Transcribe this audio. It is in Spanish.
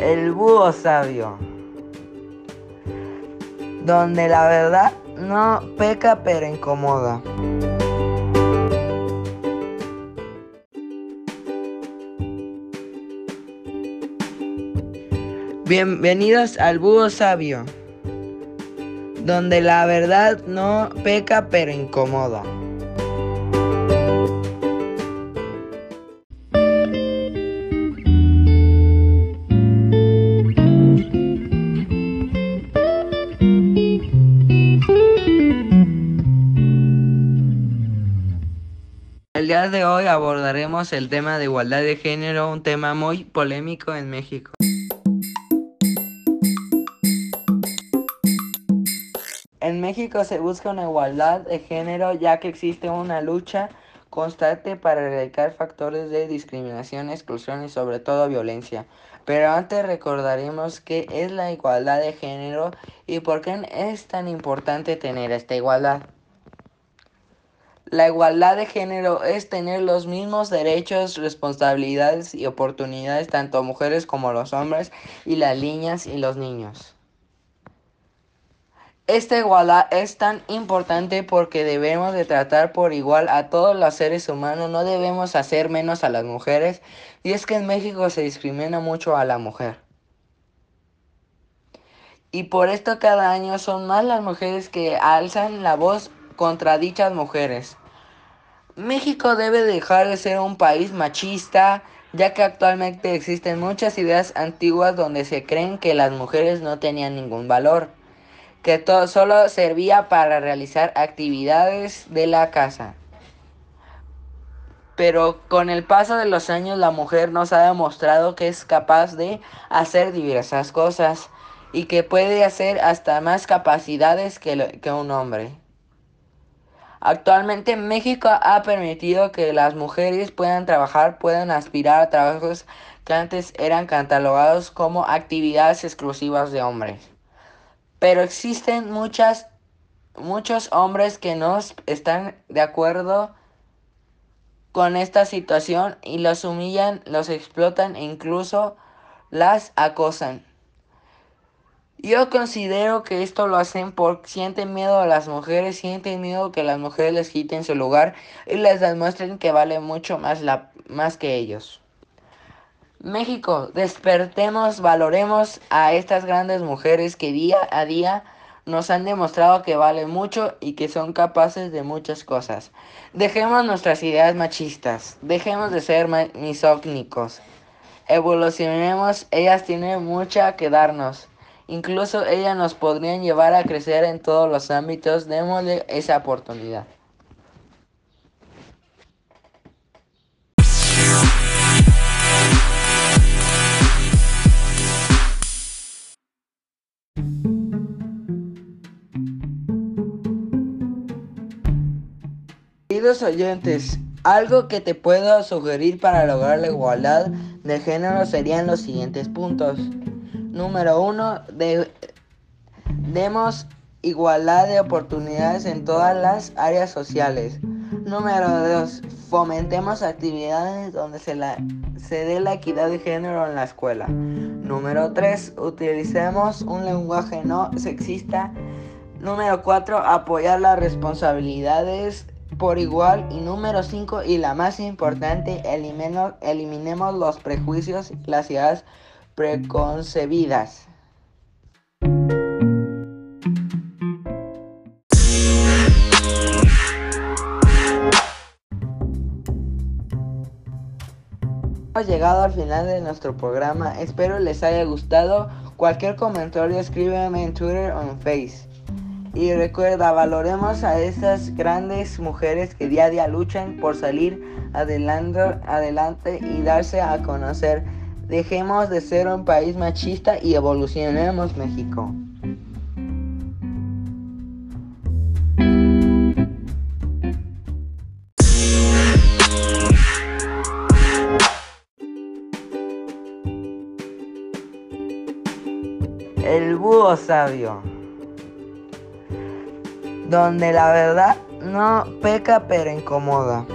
El búho sabio. Donde la verdad no peca pero incomoda. Bienvenidos al búho sabio. Donde la verdad no peca pero incomoda. Día de hoy abordaremos el tema de igualdad de género, un tema muy polémico en México. En México se busca una igualdad de género ya que existe una lucha constante para erradicar factores de discriminación, exclusión y sobre todo violencia. Pero antes recordaremos qué es la igualdad de género y por qué es tan importante tener esta igualdad. La igualdad de género es tener los mismos derechos, responsabilidades y oportunidades tanto mujeres como los hombres y las niñas y los niños. Esta igualdad es tan importante porque debemos de tratar por igual a todos los seres humanos, no debemos hacer menos a las mujeres y es que en México se discrimina mucho a la mujer. Y por esto cada año son más las mujeres que alzan la voz contra dichas mujeres. México debe dejar de ser un país machista, ya que actualmente existen muchas ideas antiguas donde se creen que las mujeres no tenían ningún valor, que todo solo servía para realizar actividades de la casa. Pero con el paso de los años la mujer nos ha demostrado que es capaz de hacer diversas cosas y que puede hacer hasta más capacidades que, que un hombre. Actualmente México ha permitido que las mujeres puedan trabajar, puedan aspirar a trabajos que antes eran catalogados como actividades exclusivas de hombres. Pero existen muchas, muchos hombres que no están de acuerdo con esta situación y los humillan, los explotan e incluso las acosan. Yo considero que esto lo hacen porque sienten miedo a las mujeres, sienten miedo que las mujeres les quiten su lugar y les demuestren que vale mucho más, la, más que ellos. México, despertemos, valoremos a estas grandes mujeres que día a día nos han demostrado que valen mucho y que son capaces de muchas cosas. Dejemos nuestras ideas machistas, dejemos de ser misógnicos, evolucionemos, ellas tienen mucha que darnos. Incluso ellas nos podrían llevar a crecer en todos los ámbitos. Démosle esa oportunidad. Queridos oyentes, algo que te puedo sugerir para lograr la igualdad de género serían los siguientes puntos. Número uno, demos igualdad de oportunidades en todas las áreas sociales. Número dos, fomentemos actividades donde se, la, se dé la equidad de género en la escuela. Número tres, utilicemos un lenguaje no sexista. Número cuatro, apoyar las responsabilidades por igual. Y número 5, y la más importante, eliminemos, eliminemos los prejuicios y las ideas preconcebidas. Hemos llegado al final de nuestro programa, espero les haya gustado. Cualquier comentario escríbeme en Twitter o en Face. Y recuerda, valoremos a estas grandes mujeres que día a día luchan por salir adelante, adelante y darse a conocer. Dejemos de ser un país machista y evolucionemos México. El búho sabio. Donde la verdad no peca pero incomoda.